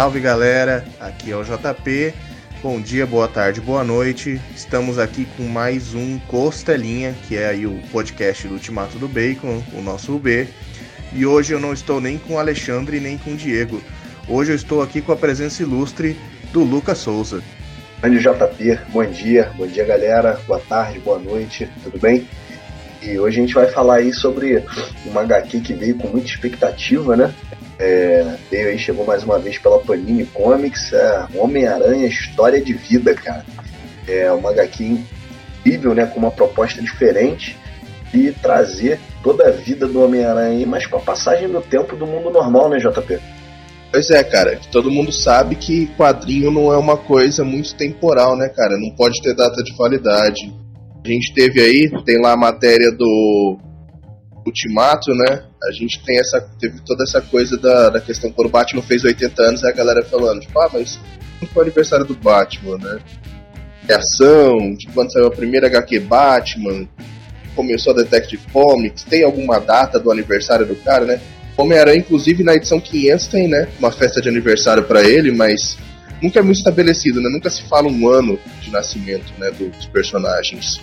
Salve galera, aqui é o JP. Bom dia, boa tarde, boa noite. Estamos aqui com mais um Costelinha, que é aí o podcast do Ultimato do Bacon, o nosso UB. E hoje eu não estou nem com o Alexandre nem com o Diego. Hoje eu estou aqui com a presença ilustre do Lucas Souza. Grande JP, bom dia, bom dia galera, boa tarde, boa noite, tudo bem? E hoje a gente vai falar aí sobre uma HQ que veio com muita expectativa, né? É, veio aí, chegou mais uma vez pela Panini Comics, é Homem-Aranha História de Vida, cara. É uma HQ incrível, né? Com uma proposta diferente de trazer toda a vida do Homem-Aranha, mas com a passagem do tempo do mundo normal, né, JP? Pois é, cara, todo mundo sabe que quadrinho não é uma coisa muito temporal, né, cara? Não pode ter data de validade. A gente teve aí, tem lá a matéria do Ultimato, né? A gente tem essa, teve toda essa coisa da, da questão quando o Batman fez 80 anos, a galera falando, tipo, ah, mas quando foi o aniversário do Batman, né? Reação, de quando saiu a primeira HQ Batman, começou a Detective Comics, tem alguma data do aniversário do cara, né? Homem-Aranha, inclusive, na edição 500 tem, né? Uma festa de aniversário para ele, mas nunca é muito estabelecido, né? Nunca se fala um ano de nascimento, né, dos personagens.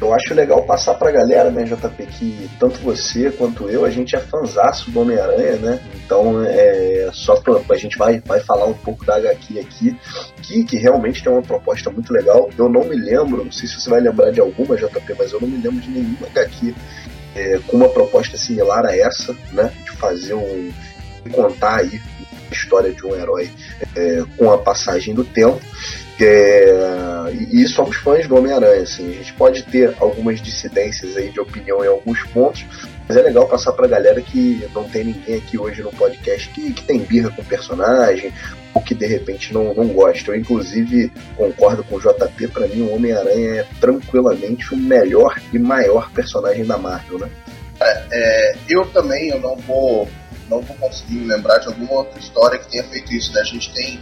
Eu acho legal passar pra galera, né, JP, que tanto você quanto eu, a gente é fanzaço do Homem-Aranha, né? Então, é só pra, a gente vai, vai falar um pouco da HQ aqui, que, que realmente tem uma proposta muito legal. Eu não me lembro, não sei se você vai lembrar de alguma, JP, mas eu não me lembro de nenhuma HQ é, com uma proposta similar a essa, né? De fazer um. contar aí história de um herói é, com a passagem do tempo. É, e, somos fãs do Homem-Aranha, assim. A gente pode ter algumas dissidências aí de opinião em alguns pontos, mas é legal passar pra galera que não tem ninguém aqui hoje no podcast que, que tem birra com o personagem, ou que de repente não, não gosta. Eu, inclusive, concordo com o JP, para mim o Homem-Aranha é tranquilamente o melhor e maior personagem da Marvel, né? É, é, eu também, eu não vou não vou conseguir me lembrar de alguma outra história que tenha feito isso. Né? A gente tem,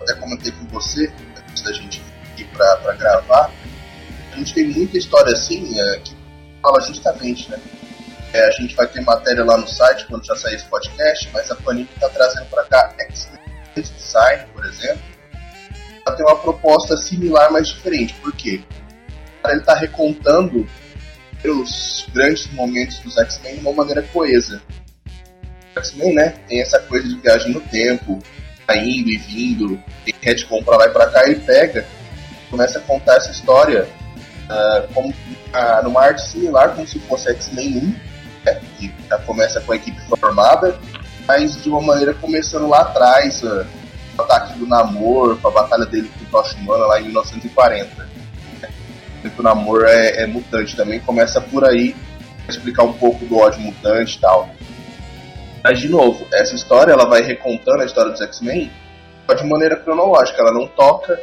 até comentei com você, antes da gente ir para gravar, a gente tem muita história assim é, que fala justamente, né? É, a gente vai ter matéria lá no site quando já sair esse podcast, mas a Panini está trazendo para cá Excellent Design, por exemplo. Ela tem uma proposta similar, mas diferente. Por quê? Ele está recontando os grandes momentos dos X-Men de uma maneira coesa. X-Men, né? Tem essa coisa de viagem no tempo, tá indo e vindo, tem retcon pra lá e pra cá, ele pega, começa a contar essa história uh, como, uh, numa arte similar, como se fosse X-Men 1, né? que já começa com a equipe formada, mas de uma maneira começando lá atrás, uh, o ataque do Namor, a batalha dele com o Tocha Humana lá em 1940. Né? O Namor é, é mutante também, começa por aí, explicar um pouco do ódio mutante e tal. Mas, de novo, essa história ela vai recontando a história dos X-Men de maneira cronológica, ela não toca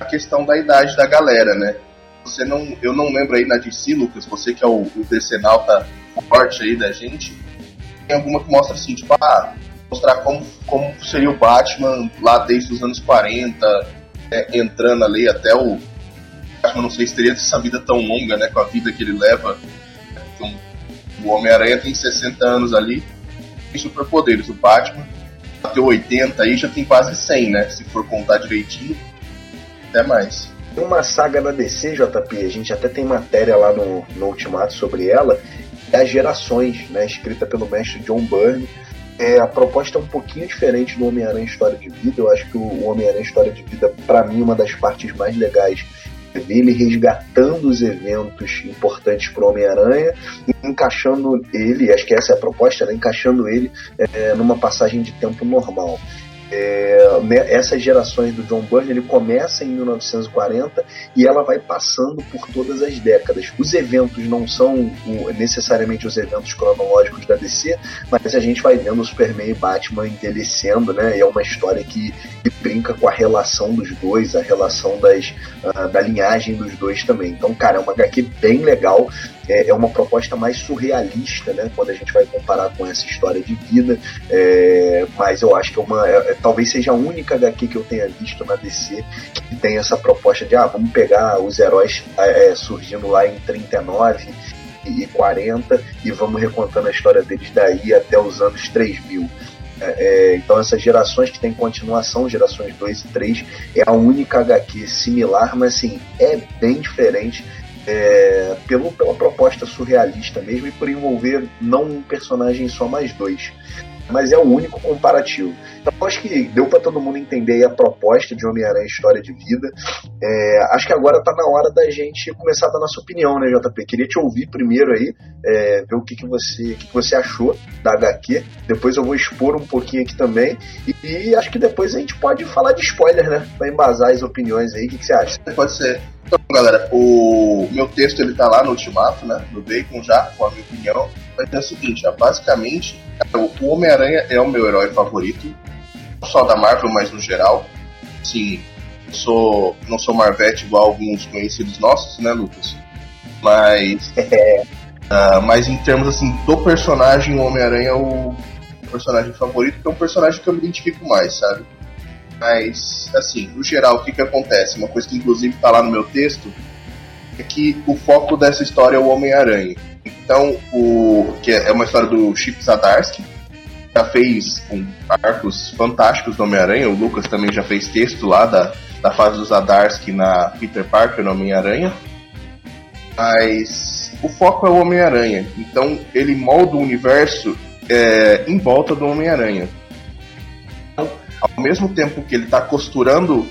a questão da idade da galera, né? Você não, eu não lembro aí na DC, Lucas, você que é o, o decenalta forte aí da gente, tem alguma que mostra assim, tipo, ah, mostrar como, como seria o Batman lá desde os anos 40, né, entrando ali até o. Batman não sei se teria essa vida tão longa, né? Com a vida que ele leva. O Homem-Aranha tem 60 anos ali tem superpoderes. O Batman bateu 80 aí, já tem quase 100, né? Se for contar direitinho, até mais. Tem uma saga da DC, JP, a gente até tem matéria lá no, no Ultimato sobre ela, é as Gerações, né? Escrita pelo mestre John Byrne. É, a proposta é um pouquinho diferente do Homem-Aranha História de Vida. Eu acho que o Homem-Aranha História de Vida, para mim, é uma das partes mais legais ele resgatando os eventos importantes para o Homem-Aranha encaixando ele, acho que essa é a proposta, né? encaixando ele é, numa passagem de tempo normal. É, né, essas gerações do John Byrne ele começa em 1940 e ela vai passando por todas as décadas. Os eventos não são necessariamente os eventos cronológicos da DC, mas a gente vai vendo o Superman e Batman envelhecendo, né? E é uma história que, que brinca com a relação dos dois, a relação das, uh, da linhagem dos dois também. Então, cara, é uma HQ bem legal é, é, uma proposta mais surrealista, né? Quando a gente vai comparar com essa história de vida. É, mas eu acho que é uma, é, é talvez seja a única HQ que eu tenha visto na DC que tem essa proposta de, ah, vamos pegar os heróis é, surgindo lá em 39 e 40 e vamos recontando a história deles daí até os anos 3000. É, então essas gerações que tem continuação, gerações 2 e 3, é a única HQ similar, mas assim, é bem diferente é, pelo, pela proposta surrealista mesmo e por envolver não um personagem só, mais dois mas é o único comparativo. Então acho que deu para todo mundo entender a proposta de Homem-Aranha História de Vida. É, acho que agora tá na hora da gente começar a dar nossa opinião, né, JP? Queria te ouvir primeiro aí, é, ver o que, que, você, que, que você achou da HQ. Depois eu vou expor um pouquinho aqui também. E, e acho que depois a gente pode falar de spoiler, né? Pra embasar as opiniões aí. O que, que você acha? Pode ser. Então, galera, o meu texto ele tá lá no Ultimato, né? No Bacon já, com a minha opinião. Mas é o seguinte, basicamente, o Homem-Aranha é o meu herói favorito. Não só da Marvel, mas no geral. Sim, sou, não sou Marvete igual alguns conhecidos nossos, né, Lucas? Mas. uh, mas em termos assim, do personagem, o Homem-Aranha é o personagem favorito, que é um personagem que eu me identifico mais, sabe? Mas, assim, no geral, o que, que acontece? Uma coisa que inclusive está lá no meu texto é que o foco dessa história é o Homem-Aranha. Então, o que é uma história do Chip Zadarsky, já fez um, arcos fantásticos do Homem-Aranha. O Lucas também já fez texto lá da, da fase do Zadarsky na Peter Parker no Homem-Aranha. Mas o foco é o Homem-Aranha. Então, ele molda o universo é, em volta do Homem-Aranha ao mesmo tempo que ele está costurando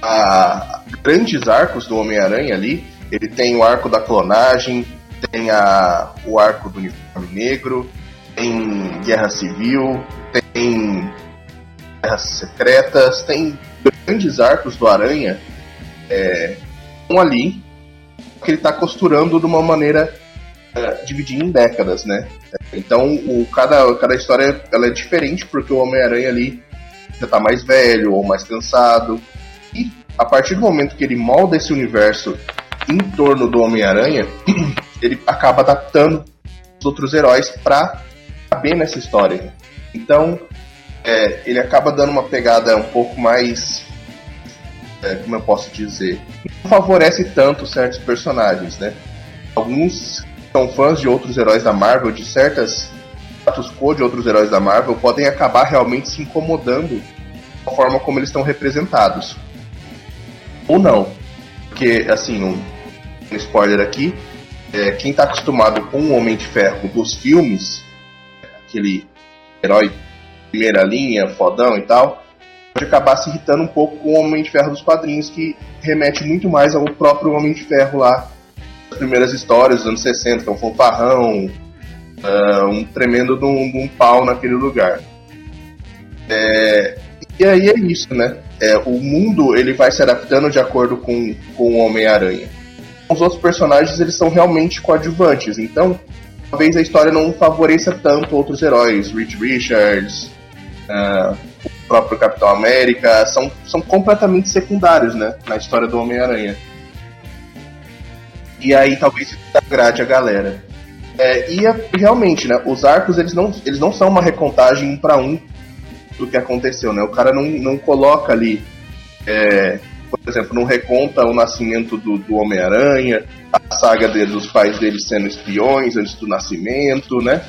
a grandes arcos do Homem-Aranha ali, ele tem o arco da clonagem, tem a, o arco do uniforme negro, tem Guerra Civil, tem Guerras Secretas, tem grandes arcos do Aranha é, um ali que ele está costurando de uma maneira é, dividida em décadas, né? Então o, cada, cada história ela é diferente porque o Homem-Aranha ali já tá mais velho ou mais cansado. E a partir do momento que ele molda esse universo em torno do Homem-Aranha, ele acaba adaptando os outros heróis para caber nessa história. Então, é, ele acaba dando uma pegada um pouco mais. É, como eu posso dizer? Não favorece tanto certos personagens, né? Alguns são fãs de outros heróis da Marvel, de certas status quo de outros heróis da Marvel podem acabar realmente se incomodando com a forma como eles estão representados. Ou não. Porque, assim, um, spoiler aqui, é, quem está acostumado com o Homem de Ferro dos filmes, aquele herói primeira linha, fodão e tal, pode acabar se irritando um pouco com o Homem de Ferro dos quadrinhos, que remete muito mais ao próprio Homem de Ferro lá das primeiras histórias dos anos 60, que é um fanfarrão, uh, um tremendo de um, de um, pau naquele lugar. É, e aí é isso, né? É, o mundo ele vai se adaptando de acordo com, com o Homem-Aranha. Os outros personagens eles são realmente coadjuvantes, então talvez a história não favoreça tanto outros heróis, Reed Richards, uh, o próprio Capitão América, são, são completamente secundários, né, na história do Homem-Aranha. E aí talvez isso agrade a galera. É, e realmente, né, os arcos eles não, eles não são uma recontagem um para um do que aconteceu, né? O cara não, não coloca ali, é, por exemplo, não reconta o nascimento do, do Homem-Aranha, a saga dele, dos pais dele sendo espiões antes do nascimento, né?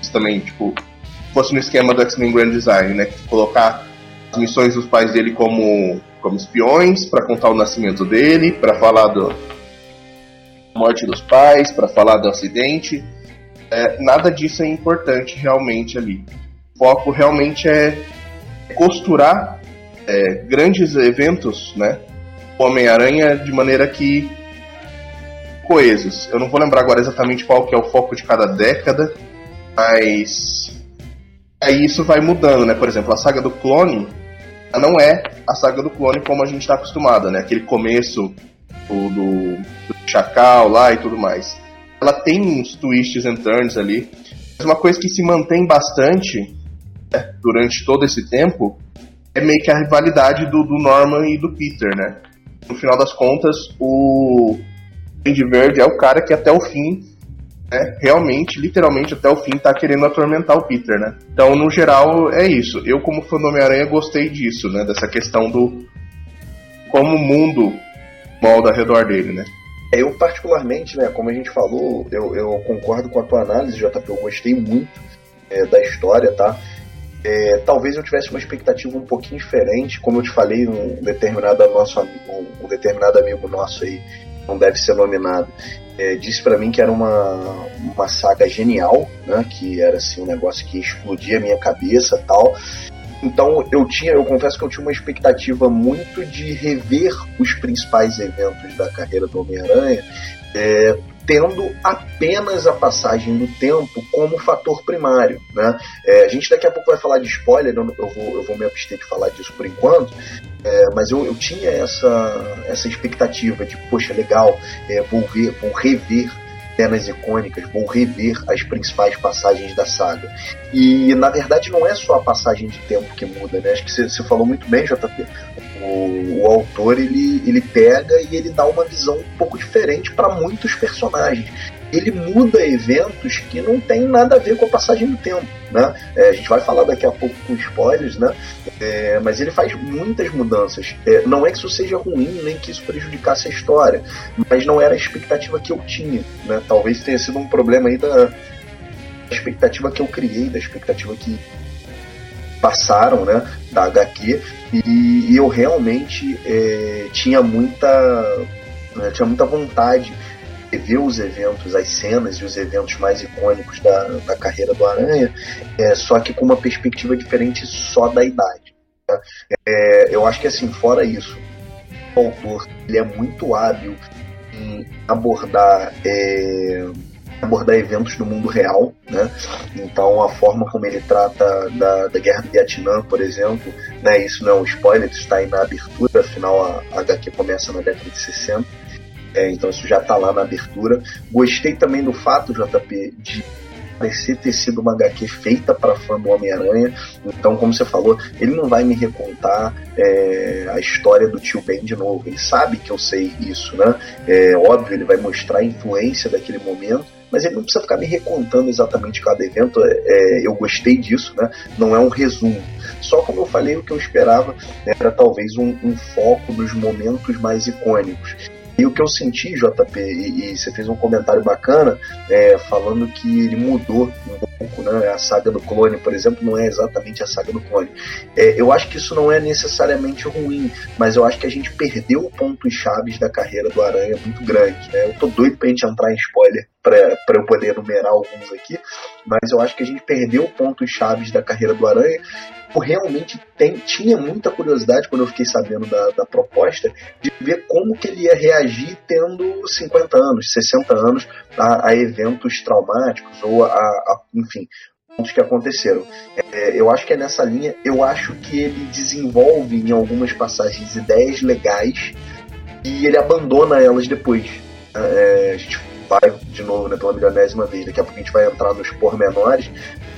Isso também, tipo, fosse no esquema do X-Men Grand Design, né? Colocar as missões dos pais dele como, como espiões para contar o nascimento dele, para falar do morte dos pais, para falar do acidente. É, nada disso é importante realmente ali. O foco realmente é costurar é, grandes eventos, né? Homem-Aranha de maneira que coesos. Eu não vou lembrar agora exatamente qual que é o foco de cada década, mas aí isso vai mudando, né? Por exemplo, a saga do clone não é a saga do clone como a gente está acostumado, né? Aquele começo do, do, Chacal lá e tudo mais. Ela tem uns twists and turns ali. Mas uma coisa que se mantém bastante né, durante todo esse tempo é meio que a rivalidade do, do Norman e do Peter, né? No final das contas, o Andy Verde é o cara que até o fim, né, realmente, literalmente até o fim, tá querendo atormentar o Peter, né? Então, no geral, é isso. Eu, como fã do Homem-Aranha, gostei disso, né? Dessa questão do como o mundo molda ao redor dele, né? Eu, particularmente, né, como a gente falou, eu, eu concordo com a tua análise, JP, eu gostei muito é, da história, tá? é, talvez eu tivesse uma expectativa um pouquinho diferente, como eu te falei, um determinado nosso amigo, um determinado amigo nosso aí, não deve ser nominado, é, disse para mim que era uma, uma saga genial, né? Que era assim um negócio que explodia a minha cabeça, tal. Então eu tinha, eu confesso que eu tinha uma expectativa muito de rever os principais eventos da carreira do Homem-Aranha, é, tendo apenas a passagem do tempo como fator primário. Né? É, a gente daqui a pouco vai falar de spoiler, eu, vou, eu vou me abster de falar disso por enquanto, é, mas eu, eu tinha essa, essa expectativa de, poxa, legal, é, vou ver, vou rever cenas icônicas, vou rever as principais passagens da saga. E na verdade não é só a passagem de tempo que muda, né? Acho que você falou muito bem, JP. O, o, autor ele, ele pega e ele dá uma visão um pouco diferente para muitos personagens ele muda eventos que não tem nada a ver com a passagem do tempo. Né? É, a gente vai falar daqui a pouco com spoilers, né? É, mas ele faz muitas mudanças. É, não é que isso seja ruim, nem que isso prejudicasse a história, mas não era a expectativa que eu tinha. Né? Talvez tenha sido um problema aí da expectativa que eu criei, da expectativa que passaram né, da HQ, e, e eu realmente é, tinha muita. Né, tinha muita vontade rever os eventos, as cenas e os eventos mais icônicos da, da carreira do Aranha, é, só que com uma perspectiva diferente só da idade. Tá? É, eu acho que assim, fora isso, o autor ele é muito hábil em abordar é, abordar eventos do mundo real, né? Então a forma como ele trata da, da guerra do Vietnã, por exemplo, né? Isso não é um spoiler, isso está aí na abertura, afinal a HQ começa na década de 60 é, então isso já está lá na abertura. Gostei também do fato, JP, de parecer ter sido uma HQ feita para fã do Homem-Aranha. Então, como você falou, ele não vai me recontar é, a história do tio Ben de novo. Ele sabe que eu sei isso, né? É óbvio, ele vai mostrar a influência daquele momento. Mas ele não precisa ficar me recontando exatamente cada evento. É, é eu gostei disso, né? Não é um resumo. Só como eu falei, o que eu esperava era talvez um, um foco nos momentos mais icônicos. E o que eu senti, JP, e, e você fez um comentário bacana, é, falando que ele mudou um pouco, né? A saga do clone, por exemplo, não é exatamente a saga do clone. É, eu acho que isso não é necessariamente ruim, mas eu acho que a gente perdeu pontos chaves da carreira do Aranha muito grande. Né? Eu tô doido pra gente entrar em spoiler para eu poder enumerar alguns aqui, mas eu acho que a gente perdeu pontos chaves da carreira do Aranha eu realmente tem, tinha muita curiosidade quando eu fiquei sabendo da, da, proposta de ver como que ele ia reagir tendo 50 anos, 60 anos a, a eventos traumáticos ou a, a enfim, pontos que aconteceram. É, eu acho que é nessa linha, eu acho que ele desenvolve em algumas passagens ideias legais e ele abandona elas depois. É, a gente vai de novo né, pela milionésima vez, daqui a pouco a gente vai entrar nos pormenores,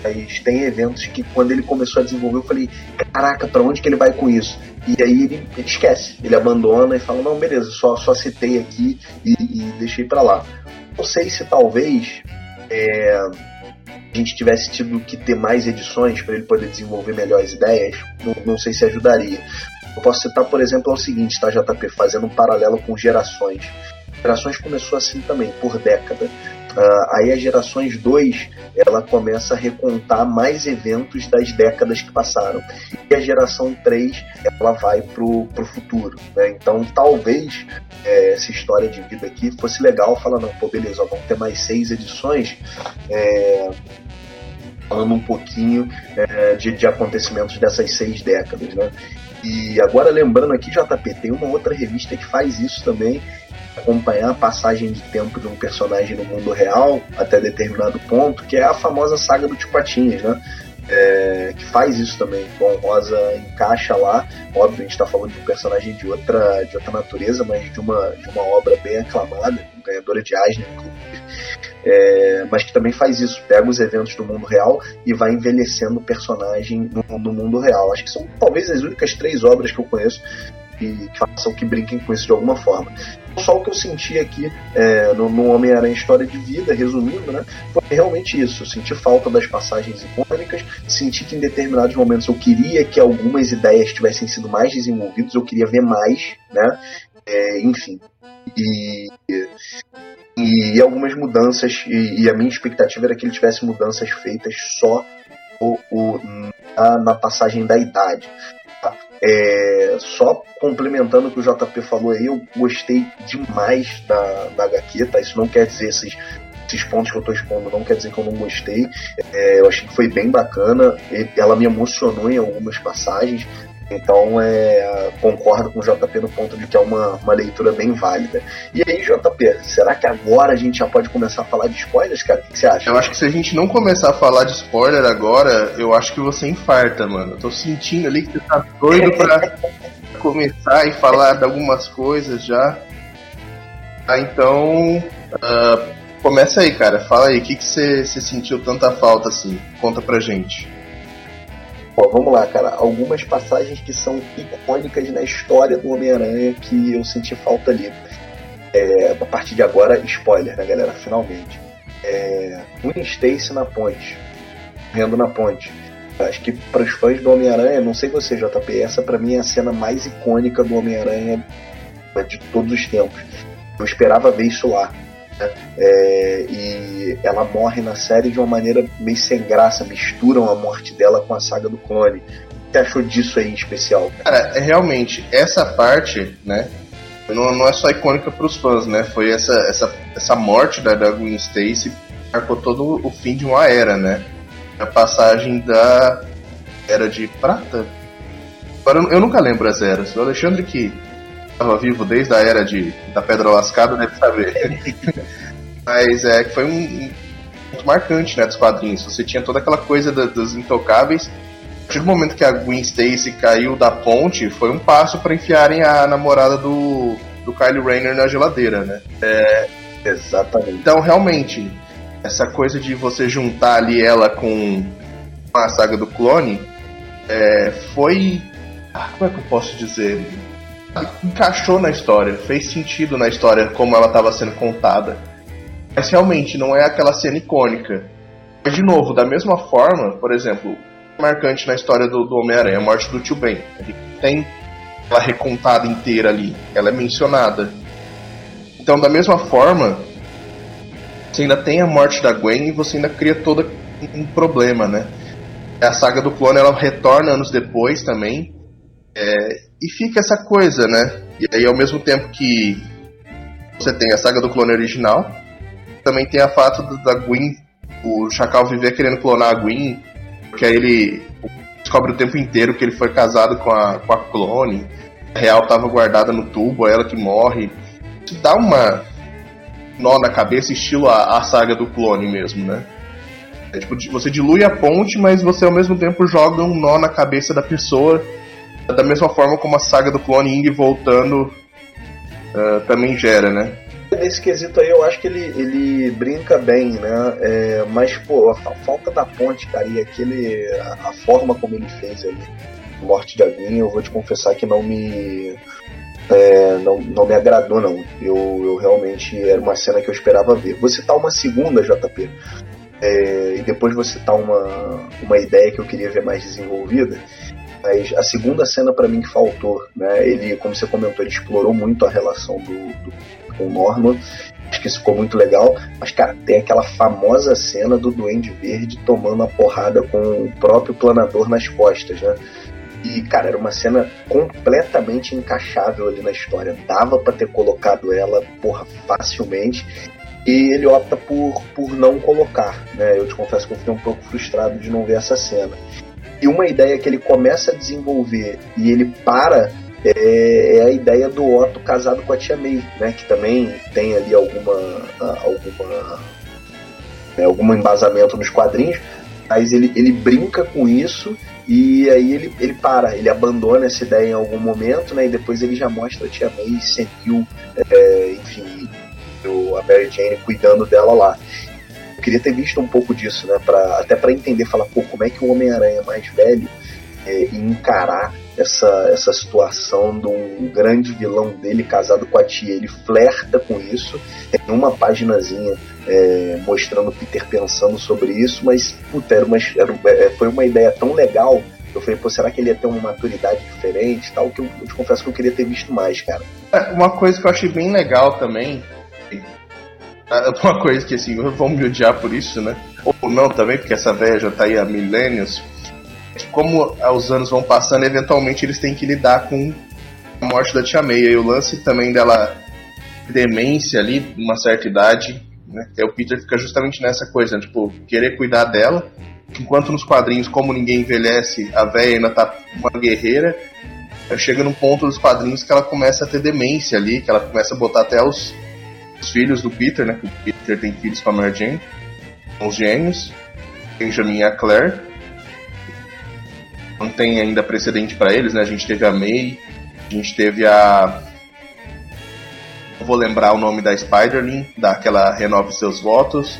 mas tem eventos que quando ele começou a desenvolver, eu falei, caraca, para onde que ele vai com isso? E aí ele, ele, esquece, ele abandona e fala, não, beleza, só, só citei aqui e, e deixei para lá. Não sei se talvez é, a gente tivesse tido que ter mais edições para ele poder desenvolver melhores ideias, não, não sei se ajudaria. Eu posso citar, por exemplo, é o seguinte, tá, JP, fazendo um paralelo com gerações. Gerações começou assim também, por década. Uh, aí a Gerações 2 ela começa a recontar mais eventos das décadas que passaram. E a Geração 3 ela vai pro, pro futuro. Né? Então talvez é, essa história de vida aqui fosse legal falar, não, pô, beleza, vamos ter mais seis edições. É, falando um pouquinho é, de, de acontecimentos dessas seis décadas, né? E agora lembrando aqui, JP, tem uma outra revista que faz isso também, acompanhar a passagem de tempo de um personagem no mundo real até determinado ponto, que é a famosa saga do Tio né? É, que faz isso também. Bom, Rosa encaixa lá, óbvio, a gente está falando de um personagem de outra, de outra natureza, mas de uma, de uma obra bem aclamada, ganhadora de Eisner, inclusive, é, mas que também faz isso, pega os eventos do mundo real e vai envelhecendo o personagem no, no mundo real. Acho que são talvez as únicas três obras que eu conheço que, façam que brinquem com isso de alguma forma. Só o que eu senti aqui é, no, no Homem-Aranha História de Vida, resumindo, né, foi realmente isso. Eu senti falta das passagens icônicas, senti que em determinados momentos eu queria que algumas ideias tivessem sido mais desenvolvidas, eu queria ver mais, né, é, enfim. E, e, algumas mudanças, e, e, a minha expectativa era que ele tivesse mudanças feitas só o, o na passagem da idade. É, só complementando o que o JP falou aí, eu gostei demais da, da HQ, tá? Isso não quer dizer esses, esses pontos que eu tô expondo, não quer dizer que eu não gostei. É, eu achei que foi bem bacana, ela me emocionou em algumas passagens. Então, é, concordo com o JP no ponto de que é uma, uma leitura bem válida. E aí, JP, será que agora a gente já pode começar a falar de spoilers, cara? O que você acha? Eu acho que se a gente não começar a falar de spoiler agora, eu acho que você infarta, mano. Eu tô sentindo ali que você tá doido pra começar e falar de algumas coisas já. Ah, então, uh, começa aí, cara. Fala aí, o que, que você, você sentiu tanta falta assim? Conta pra gente. Ó, vamos lá, cara. Algumas passagens que são icônicas na história do Homem-Aranha que eu senti falta ali. É, a partir de agora, spoiler, né, galera? Finalmente. É, Gwen Stacy na ponte. Correndo na ponte. Acho que para os fãs do Homem-Aranha, não sei você, JP, essa para mim é a cena mais icônica do Homem-Aranha de todos os tempos. Eu esperava ver isso lá. É, e ela morre na série de uma maneira meio sem graça, misturam a morte dela com a saga do clone. O que você achou disso aí em especial? Cara, é realmente, essa parte, né? Não, não é só icônica para os fãs, né? Foi essa, essa, essa morte da, da Gwen Stacy marcou todo o fim de uma era, né? A passagem da Era de Prata. Eu nunca lembro as eras. O Alexandre que estava vivo desde a era de, da Pedra Lascada deve saber. Mas é que foi um, muito marcante né, dos quadrinhos. Você tinha toda aquela coisa da, dos intocáveis. A partir do momento que a Gwen Stacy caiu da ponte, foi um passo para enfiarem a namorada do, do Kylie Rayner na geladeira, né? É, Exatamente. Então, realmente, essa coisa de você juntar ali ela com a saga do clone é, foi. Ah, como é que eu posso dizer? Encaixou na história, fez sentido na história como ela estava sendo contada. Mas realmente não é aquela cena icônica. Mas, de novo, da mesma forma, por exemplo, marcante na história do, do Homem-Aranha, a morte do tio Ben. Ele tem ela recontada inteira ali, ela é mencionada. Então, da mesma forma, você ainda tem a morte da Gwen e você ainda cria todo um problema, né? A saga do clone ela retorna anos depois também, é, e fica essa coisa, né? E aí, ao mesmo tempo que você tem a saga do clone original, também tem a fato da Gwen, o Chacal viver querendo clonar a Gwen, porque aí ele descobre o tempo inteiro que ele foi casado com a, com a clone, a real estava guardada no tubo, é ela que morre. Isso dá uma nó na cabeça, estilo a, a saga do clone mesmo, né? É, tipo, você dilui a ponte, mas você ao mesmo tempo joga um nó na cabeça da pessoa da mesma forma como a saga do clone e voltando uh, também gera, né? Nesse quesito aí eu acho que ele, ele brinca bem, né? É, mas, pô, a, falta da ponte, cara, e aquele. A, a, forma como ele fez ali, Morte de Aguinha, eu vou te confessar que não me. É, não, não me agradou, não. Eu, eu realmente era uma cena que eu esperava ver. Vou citar uma segunda, JP. É, e depois vou citar uma, uma ideia que eu queria ver mais desenvolvida mas a segunda cena para mim que faltou, né? Ele, como você comentou, ele explorou muito a relação do, do com o Norman. Acho que isso ficou muito legal. Mas, cara, tem aquela famosa cena do Duende Verde tomando a porrada com o próprio planador nas costas, né? E, cara, era uma cena completamente encaixável ali na história. Dava para ter colocado ela, porra, facilmente. E ele opta por, por não colocar, né? Eu te confesso que eu fiquei um pouco frustrado de não ver essa cena. E uma ideia que ele começa a desenvolver e ele para é, é, a ideia do Otto casado com a Tia May, né? Que também tem ali alguma alguma né, algum embasamento nos quadrinhos, mas ele, ele brinca com isso e aí ele, ele para, ele abandona essa ideia em algum momento, né? E depois ele já mostra a Tia May sentiu, é, enfim, a Mary Jane cuidando dela lá queria ter visto um pouco disso, né? Pra, até para entender, falar, pô, como é que o Homem-Aranha mais velho é, encarar essa, essa situação de um grande vilão dele casado com a tia. Ele flerta com isso, tem uma paginazinha é, mostrando o Peter pensando sobre isso, mas puta, era uma, era, é, foi uma ideia tão legal. Eu falei, pô, será que ele ia ter uma maturidade diferente tal? Que eu, eu te confesso que eu queria ter visto mais, cara. É, uma coisa que eu achei bem legal também uma coisa que assim, vão me odiar por isso, né? Ou não também, porque essa velha já tá aí há milênios. como os anos vão passando, eventualmente eles têm que lidar com a morte da Tia May. E o lance também dela demência ali, uma certa idade, né? O Peter fica justamente nessa coisa, tipo, querer cuidar dela. Enquanto nos quadrinhos, como ninguém envelhece, a velha ainda tá uma guerreira. Chega num ponto dos quadrinhos que ela começa a ter demência ali, que ela começa a botar até os, os filhos do Peter, né? Que o Peter tem filhos com a Mary Jane, os gêmeos, Benjamin e a Claire. Não tem ainda precedente para eles, né? A gente teve a May, a gente teve a vou lembrar o nome da Spiderling, daquela Renove Seus Votos.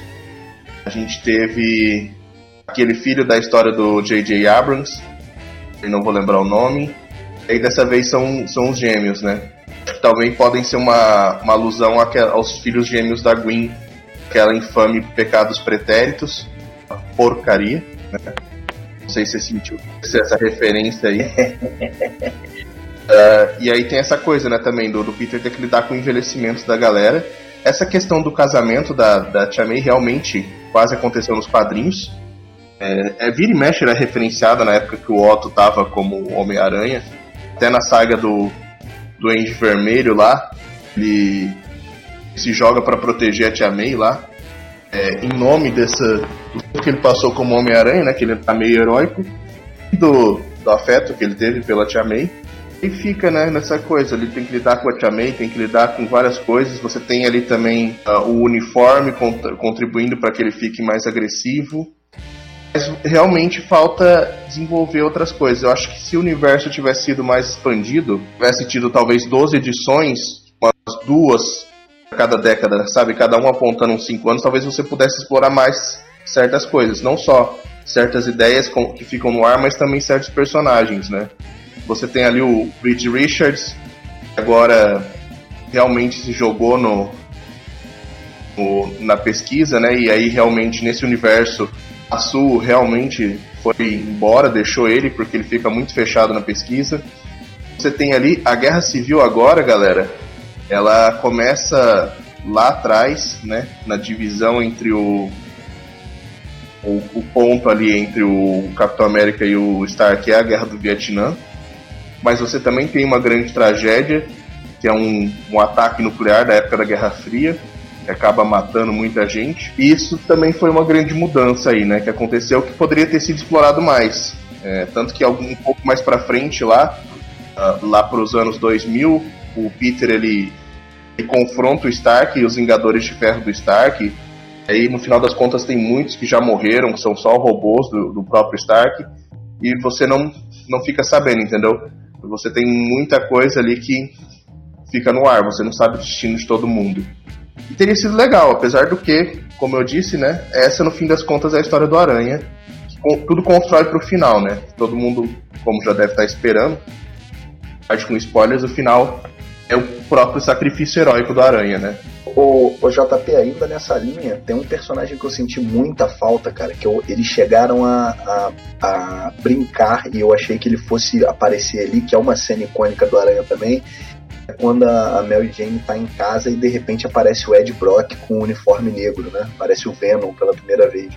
A gente teve aquele filho da história do J.J. Abrams, eu não vou lembrar o nome. E dessa vez são, são os gêmeos, né? Também podem ser uma, uma alusão aos filhos gêmeos da Gwen, aquela infame Pecados Pretéritos, porcaria, né? Não sei se você sentiu essa referência aí. Uh, e aí tem essa coisa, né, também, do, do, Peter ter que lidar com o envelhecimento da galera. Essa questão do casamento da, da Tia May realmente quase aconteceu nos quadrinhos. É, é, vira e mexe era referenciada na época que o Otto tava como Homem-Aranha. Até na saga do, do Andy Vermelho lá, ele se joga para proteger a Tia May lá. É, em nome dessa, do que ele passou como Homem-Aranha, né, que ele tá meio heróico, do, do afeto que ele teve pela Tia May. E fica né, nessa coisa, ele tem que lidar com a Tia May, tem que lidar com várias coisas. Você tem ali também uh, o uniforme contribuindo para que ele fique mais agressivo. Mas realmente falta desenvolver outras coisas. Eu acho que se o universo tivesse sido mais expandido, tivesse tido talvez 12 edições, umas duas a cada década, sabe? Cada um apontando uns 5 anos, talvez você pudesse explorar mais certas coisas. Não só certas ideias que ficam no ar, mas também certos personagens, né? Você tem ali o Reed Richards, que agora realmente se jogou no, no, na pesquisa, né? E aí realmente nesse universo a Sul realmente foi embora, deixou ele porque ele fica muito fechado na pesquisa. Você tem ali a Guerra Civil agora, galera. Ela começa lá atrás, né? Na divisão entre o o, o ponto ali entre o Capitão América e o Stark é a Guerra do Vietnã mas você também tem uma grande tragédia, que é um, um ataque nuclear da época da Guerra Fria, acaba matando muita gente. E isso também foi uma grande mudança aí, né, que aconteceu, que poderia ter sido explorado mais. É, tanto que algum, um pouco mais para frente lá, uh, lá para os anos 2000, o Peter ele, ele confronta o Stark e os Vingadores de Ferro do Stark. Aí no final das contas tem muitos que já morreram, que são só robôs do, do próprio Stark, e você não, não fica sabendo, entendeu? Você tem muita coisa ali que fica no ar, você não sabe o destino de todo mundo. E teria sido legal, apesar do que, como eu disse, né, essa no fim das contas é a história do Aranha, que tudo constrói para o final, né? Todo mundo, como já deve estar esperando, parte com spoilers, o final é o próprio sacrifício heróico do Aranha, né? O, o JP, ainda nessa linha, tem um personagem que eu senti muita falta, cara, que eu, eles chegaram a, a, a, brincar e eu achei que ele fosse aparecer ali, que é uma cena icônica do Aranha também, é quando a, Mary Jane tá em casa e de repente aparece o Ed Brock com o um uniforme negro, né? Aparece o Venom pela primeira vez.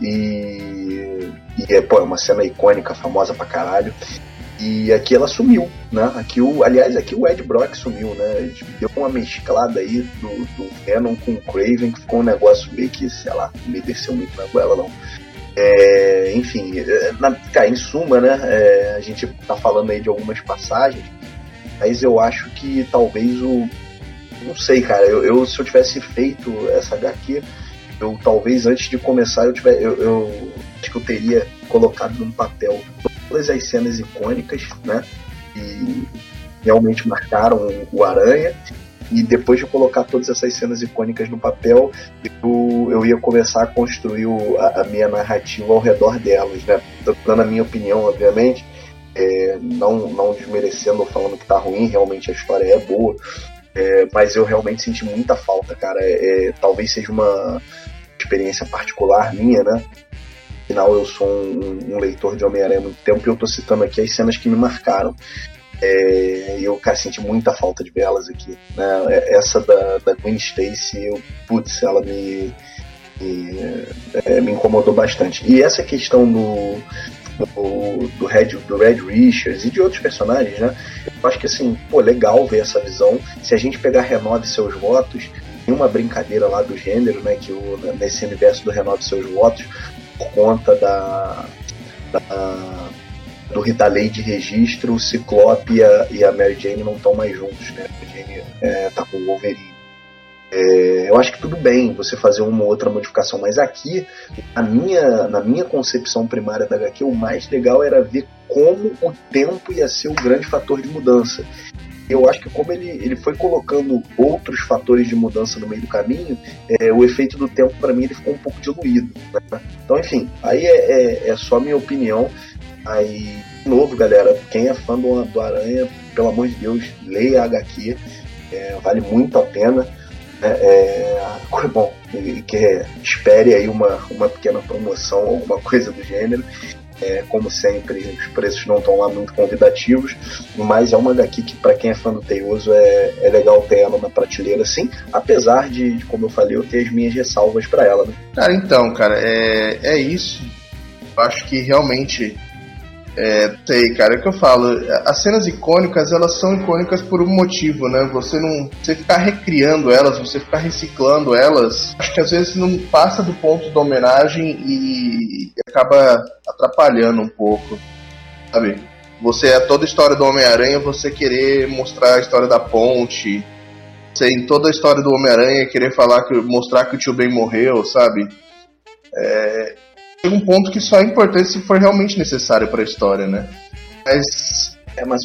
E, e é, pô, é uma cena icônica, famosa pra caralho. E aqui ela sumiu, né? Aqui o, aliás, aqui o Ed Brock sumiu, né? Deu uma mesclada aí do, do Venom com o Craven, que ficou um negócio meio que, sei lá, me desceu muito na goela, não. É, enfim, é, na, cara, em suma, né? É, a gente tá falando aí de algumas passagens, mas eu acho que talvez o. Não sei, cara, eu, eu se eu tivesse feito essa HQ, eu talvez antes de começar eu, tiver, eu, eu acho que eu teria colocado num papel todas as cenas icônicas, né? E realmente marcaram o Aranha. E depois de colocar todas essas cenas icônicas no papel, eu, eu ia começar a construir o, a, a, minha narrativa ao redor delas, né? Dando a minha opinião, obviamente, é, não, não desmerecendo ou falando que tá ruim, realmente a história é boa, é, mas eu realmente senti muita falta, cara. É, é talvez seja uma experiência particular minha, né? Afinal, eu sou um, um leitor de Homem-Aranha há muito tempo e eu tô citando aqui as cenas que me marcaram. É, eu, cara, senti muita falta de belas aqui. Né? É, essa da, da Gwen Stacy, eu, putz, ela me, me, é, me incomodou bastante. E essa questão do, do, do, Red, do Red Richards e de outros personagens, né? Eu acho que assim, pô, legal ver essa visão. Se a gente pegar Renove seus votos, tem uma brincadeira lá do gênero, né? Que o, nesse universo do Renove seus votos, por conta da, da do Rita Lei de registro, o Ciclope e a, e a Mary Jane não estão mais juntos, né? A Mary Jane é, tá com o Wolverine. É, eu acho que tudo bem você fazer uma ou outra modificação, mas aqui, na minha, na minha concepção primária da HQ, o mais legal era ver como o tempo ia ser o grande fator de mudança. Eu acho que como ele, ele foi colocando outros fatores de mudança no meio do caminho, é, o efeito do tempo para mim ele ficou um pouco diluído. Né? Então, enfim, aí é, é, é só minha opinião. Aí, de novo, galera, quem é fã do, do Aranha, pelo amor de Deus, leia a HQ, é, vale muito a pena. É, é, bom, que espere aí uma, uma pequena promoção, alguma coisa do gênero. É, como sempre, os preços não estão lá muito convidativos, mas é uma daqui que, para quem é fã do Teioso, é, é legal ter ela na prateleira, sim, apesar de, como eu falei, eu ter as minhas ressalvas para ela. Né? Cara, então, cara, é, é isso. Eu acho que realmente é, sei, cara, é o que eu falo. As cenas icônicas, elas são icônicas por um motivo, né? Você não. Você ficar recriando elas, você ficar reciclando elas, acho que às vezes não passa do ponto da homenagem e acaba atrapalhando um pouco. Sabe? Você é toda a história do Homem-Aranha, você querer mostrar a história da ponte. Você em toda a história do Homem-Aranha querer falar que mostrar que o tio Ben morreu, sabe? É, chega um ponto que só é importante se for realmente necessário para a história, né? Mas. É, mas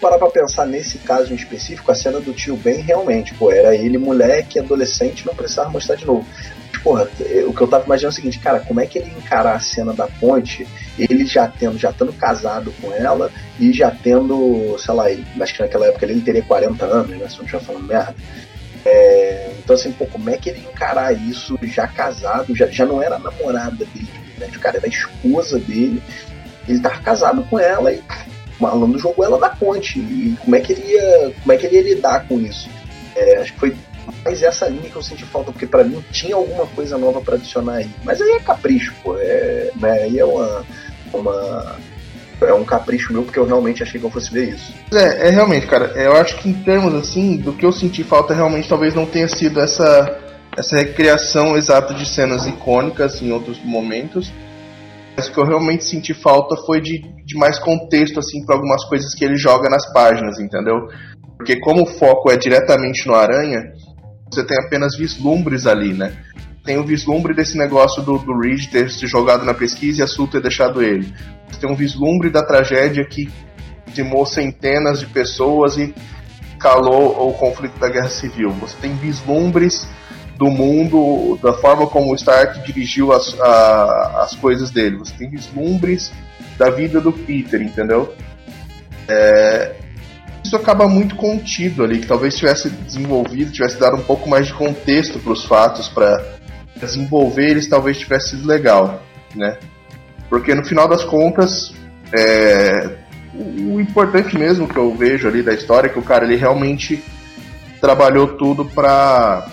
parar pra pensar nesse caso em específico, a cena do tio Ben realmente, pô, era ele moleque, adolescente, não precisava mostrar de novo. Mas, porra, o que eu tava imaginando é o seguinte, cara, como é que ele encarar a cena da ponte, ele já tendo, já tendo casado com ela e já tendo, sei lá, acho que naquela época ele teria 40 anos, né? Se não estiver falando merda. É, então, assim, pô, como é que ele encarar isso já casado? Já, já não era namorada dele, né? O cara era esposa dele. Ele tava casado com ela e o malandro jogou ela da ponte. E como é que ele ia, como é que ele ia lidar com isso? É, acho que foi mais essa linha que eu senti falta, porque para mim tinha alguma coisa nova para adicionar aí. Mas aí é capricho, pô. É, né? Aí é uma, uma é um capricho meu porque eu realmente achei que eu fosse ver isso. É, é realmente, cara, eu acho que em termos assim, do que eu senti falta realmente talvez não tenha sido essa essa recriação exata de cenas icônicas em outros momentos. Mas o que eu realmente senti falta foi de, de mais contexto assim para algumas coisas que ele joga nas páginas, entendeu? Porque como o foco é diretamente no Aranha, você tem apenas vislumbres ali, né? Tem o vislumbre desse negócio do, do Reed ter se jogado na pesquisa e a Sul ter deixado ele. Você tem um vislumbre da tragédia que dizimou centenas de pessoas e calou o conflito da Guerra Civil. Você tem vislumbres do mundo, da forma como o Stark dirigiu as, a, as coisas dele. Você tem vislumbres da vida do Peter, entendeu? É, isso acaba muito contido ali, que talvez tivesse desenvolvido, tivesse dado um pouco mais de contexto para os fatos, para desenvolver eles, talvez tivesse sido legal, né? Porque no final das contas, é, o importante mesmo que eu vejo ali da história é que o cara ele realmente trabalhou tudo para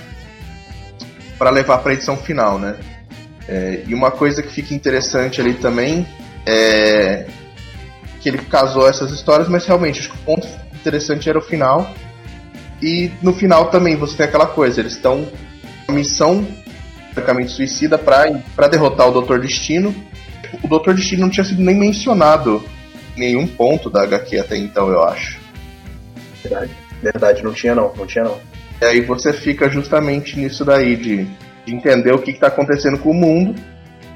para levar para a edição final, né? É, e uma coisa que fica interessante ali também é que ele casou essas histórias, mas realmente acho que o ponto interessante era o final. E no final também você tem aquela coisa, eles estão a missão praticamente suicida para derrotar o Doutor Destino o Doutor Destino não tinha sido nem mencionado em nenhum ponto da HQ até então, eu acho. Verdade, verdade, não tinha não, não tinha não. E aí você fica justamente nisso daí, de, de entender o que está acontecendo com o mundo,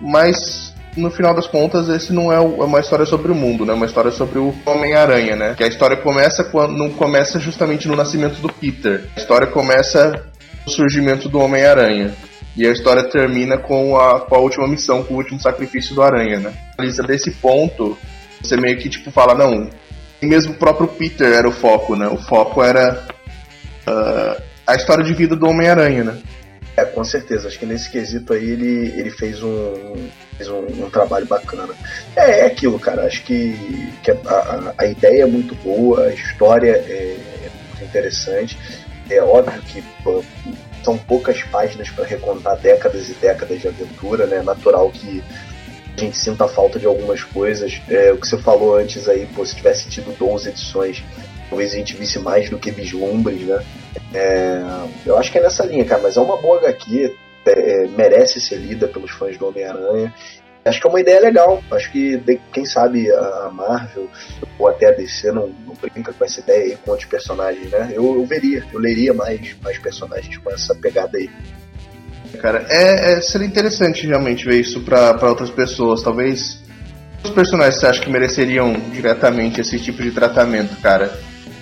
mas no final das contas, esse não é, é uma história sobre o mundo, né? É uma história sobre o Homem-Aranha, né? Que a história começa quando não começa justamente no nascimento do Peter. A história começa no surgimento do Homem-Aranha. E a história termina com a, com a última missão, com o último sacrifício do Aranha, né? Desse ponto, você meio que tipo fala, não. E mesmo o próprio Peter era o foco, né? O foco era uh, a história de vida do Homem-Aranha, né? É, com certeza. Acho que nesse quesito aí ele, ele fez, um, fez um, um trabalho bacana. É, é aquilo, cara. Acho que, que a, a, ideia é muito boa, a história é, é muito interessante. É óbvio que são poucas páginas para recontar décadas e décadas de aventura, né? É natural que a gente sinta a falta de algumas coisas. É, o que você falou antes aí, pô, se tivesse tido 12 edições, talvez a gente visse mais do que vislumbres, né? É, eu acho que é nessa linha, cara, mas é uma boa HQ, é, é, merece ser lida pelos fãs do Homem-Aranha. Acho que é uma ideia legal. Acho que, quem sabe, a Marvel ou até a DC não, não brinca com essa ideia aí com outros personagens, né? Eu, eu veria, eu leria mais, mais personagens com essa pegada aí. Cara, é, é seria interessante realmente ver isso para outras pessoas. Talvez os personagens você acha que mereceriam diretamente esse tipo de tratamento, cara?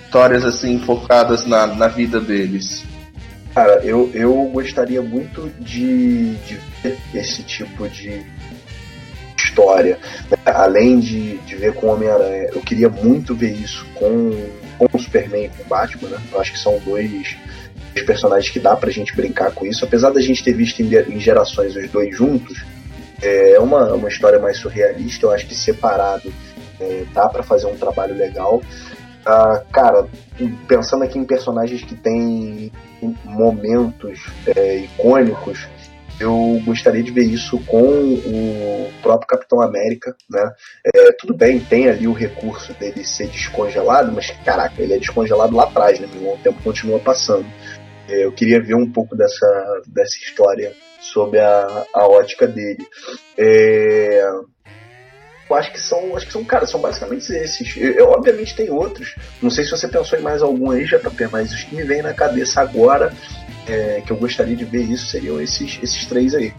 Histórias assim focadas na, na vida deles. Cara, eu, eu gostaria muito de, de ver esse tipo de história, né? além de, de ver com Homem-Aranha. Eu queria muito ver isso com, com o Superman e com o Batman, né? Eu acho que são dois, dois personagens que dá pra gente brincar com isso. Apesar da gente ter visto em, em gerações os dois juntos, é uma, uma história mais surrealista. Eu acho que separado é, dá para fazer um trabalho legal. Ah, cara, pensando aqui em personagens que têm momentos é, icônicos, eu gostaria de ver isso com o próprio Capitão América, né? É, tudo bem, tem ali o recurso dele ser descongelado, mas caraca, ele é descongelado lá atrás, né? O tempo continua passando. É, eu queria ver um pouco dessa, dessa história sob a, a ótica dele. É, eu acho que são, acho que são, cara, são basicamente esses. Eu, eu, obviamente tem outros. Não sei se você pensou em mais algum aí, JP, mas os que me vêm na cabeça agora é, que eu gostaria de ver isso seriam esses, esses três aí.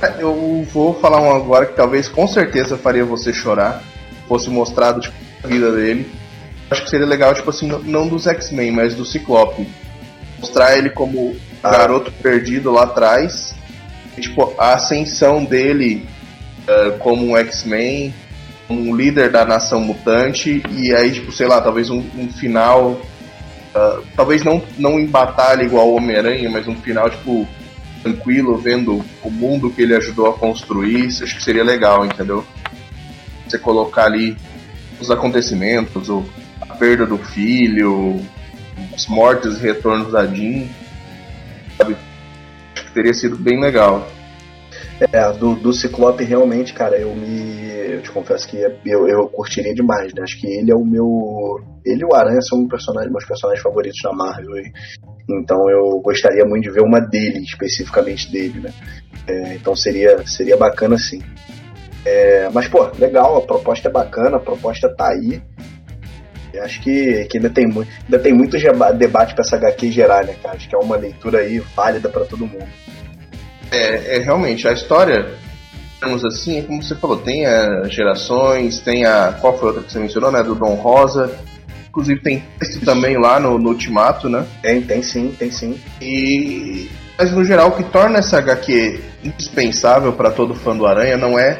É, eu vou falar um agora que talvez com certeza faria você chorar, fosse mostrado tipo, a vida dele. Acho que seria legal, tipo assim, não dos X-Men, mas do Ciclope. Mostrar ele como ah. garoto perdido lá atrás. E, tipo, a ascensão dele uh, como um X-Men, um líder da nação mutante, e aí, tipo, sei lá, talvez um, um final Uh, talvez não, não em batalha igual o Homem-Aranha, mas um final, tipo, tranquilo, vendo o mundo que ele ajudou a construir. Isso acho que seria legal, entendeu? Você colocar ali os acontecimentos, o, a perda do filho, as mortes e retornos da Jean. Sabe? Acho que teria sido bem legal. É, do, do Ciclope realmente, cara, eu me. Eu te confesso que eu, eu curtiria demais, né? Acho que ele é o meu. Ele e o Aranha são um personagem, meus personagens favoritos da Marvel. E, então eu gostaria muito de ver uma dele, especificamente dele, né? É, então seria, seria bacana sim. É, mas, pô, legal, a proposta é bacana, a proposta tá aí. Eu acho que, que ainda, tem, ainda tem muito debate pra essa HQ gerar, né, cara? Acho que é uma leitura aí válida para todo mundo. É, é realmente, a história, digamos assim, é como você falou, tem as gerações, tem a. Qual foi a outra que você mencionou, né? Do Dom Rosa. Inclusive tem texto também lá no, no Ultimato, né? Tem, tem sim, tem sim. E. Mas no geral, o que torna essa HQ indispensável para todo fã do Aranha não é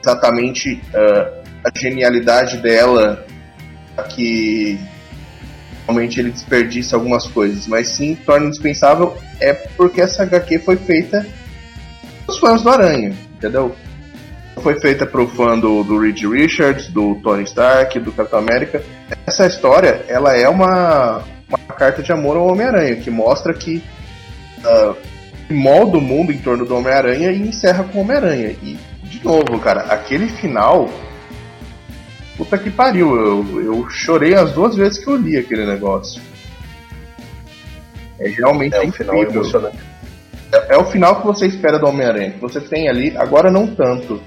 exatamente uh, a genialidade dela que realmente ele desperdiça algumas coisas, mas sim torna indispensável é porque essa HQ foi feita os fãs do Aranha, entendeu? Foi feita pro fã do, do Reed Richards, do Tony Stark, do Capitão América. Essa história, ela é uma, uma carta de amor ao Homem-Aranha, que mostra que uh, molda o mundo em torno do Homem-Aranha e encerra com o Homem-Aranha. E, de novo, cara, aquele final Puta que pariu, eu, eu chorei as duas vezes que eu li aquele negócio. É realmente é. Um final é, é, o final que você espera do Homem-Aranha. Que você tem ali, agora não tanto.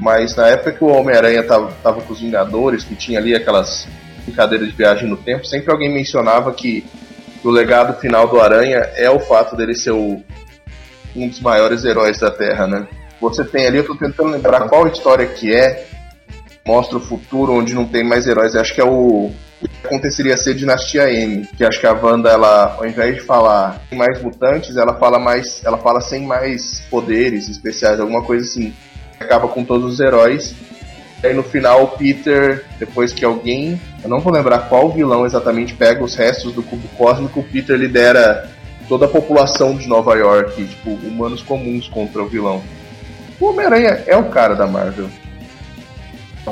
Mas na época que o Homem-Aranha tava, tava com os Vingadores, que tinha ali aquelas brincadeiras de viagem no tempo, sempre alguém mencionava que o legado final do Aranha é o fato dele ser o, um dos maiores heróis da Terra, né? Você tem ali, eu tô tentando lembrar qual história que é, mostra o futuro onde não tem mais heróis. Acho que é o, que aconteceria ser Dinastia M, que acho que a Wanda, ela, ao invés de falar mais mutantes, ela fala mais, ela fala sem mais poderes especiais, alguma coisa assim. Acaba com todos os heróis. E aí no final o Peter, depois que alguém, eu não vou lembrar qual vilão exatamente, pega os restos do cubo cósmico, o Peter lidera toda a população de Nova York, tipo, humanos comuns contra o vilão. O Homem-Aranha é o cara da Marvel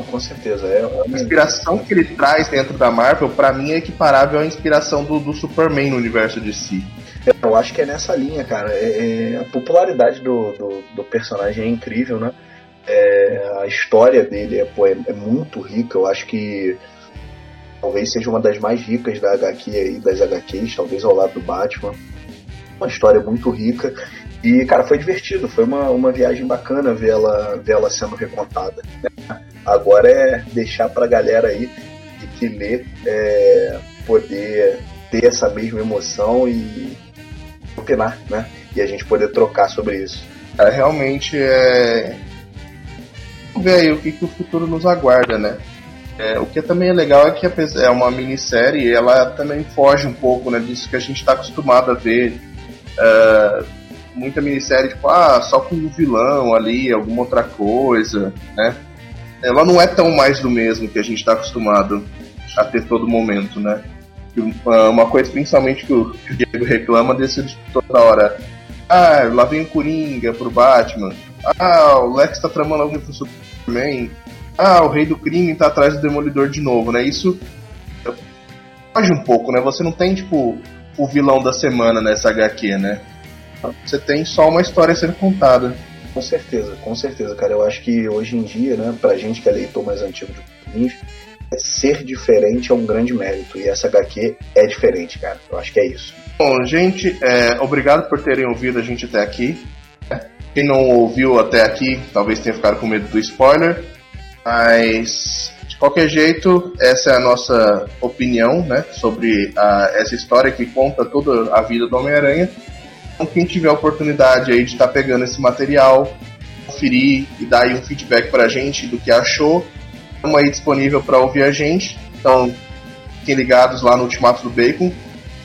com certeza. É, é a inspiração que ele traz dentro da Marvel, para mim, é equiparável à inspiração do, do Superman no universo de si. Eu acho que é nessa linha, cara. É, é, a popularidade do, do, do, personagem é incrível, né? É, a história dele é, pô, é, é, muito rica, eu acho que talvez seja uma das mais ricas da HQ aí, das HQs, talvez ao lado do Batman. Uma história muito rica. E, cara, foi divertido, foi uma, uma viagem bacana ver ela, ver ela sendo recontada. Né? Agora é deixar pra galera aí que lê é, poder ter essa mesma emoção e opinar, né? E a gente poder trocar sobre isso. É, realmente é. Vamos ver aí o que, que o futuro nos aguarda, né? É, o que também é legal é que é uma minissérie ela também foge um pouco né, disso que a gente está acostumado a ver. Uh, muita minissérie, tipo, ah, só com um vilão ali, alguma outra coisa, né? Ela não é tão mais do mesmo que a gente está acostumado a ter todo momento, né? Uma coisa principalmente que o, Diego reclama desse toda hora. Ah, lá vem o Coringa pro Batman. Ah, o Lex tá tramando algum pro Superman. Ah, o Rei do Crime tá atrás do Demolidor de novo, né? Isso foge um pouco, né? Você não tem, tipo, o vilão da semana nessa HQ, né? Você tem só uma história sendo contada. Com certeza, com certeza, cara. Eu acho que hoje em dia, né, pra gente que é leitor mais antigo de quadrinhos, ser diferente é um grande mérito. E essa HQ é diferente, cara. Eu acho que é isso. Bom, gente, é, obrigado por terem ouvido a gente até aqui. Quem não ouviu até aqui, talvez tenha ficado com medo do spoiler. Mas, de qualquer jeito, essa é a nossa opinião né, sobre a, essa história que conta toda a vida do Homem-Aranha. Então, quem tiver a oportunidade aí de estar tá pegando esse material, conferir e dar aí um feedback pra gente do que achou, Estamos aí disponível para ouvir a gente. Então, fiquem ligados lá no Ultimato do Bacon.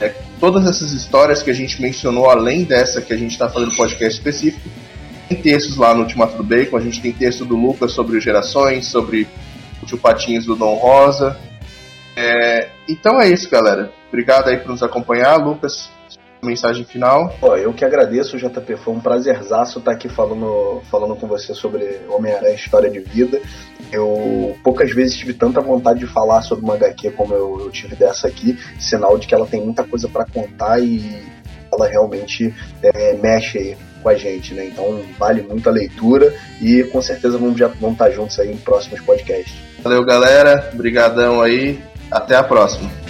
É, todas essas histórias que a gente mencionou, além dessa que a gente está fazendo podcast específico, tem textos lá no Ultimato do Bacon. A gente tem texto do Lucas sobre gerações, sobre o tio Patinhos do Dom Rosa. É, então é isso, galera. Obrigado aí por nos acompanhar, Lucas mensagem final. Pô, eu que agradeço, JP. Foi um prazerzaço estar aqui falando, falando com você sobre Homem-Aranha História de Vida. Eu poucas vezes tive tanta vontade de falar sobre uma HQ como eu, eu tive dessa aqui, sinal de que ela tem muita coisa para contar e ela realmente é, mexe com a gente, né? Então vale muito a leitura e com certeza vamos, já, vamos estar juntos aí em próximos podcasts. Valeu, galera. Obrigadão aí. Até a próxima.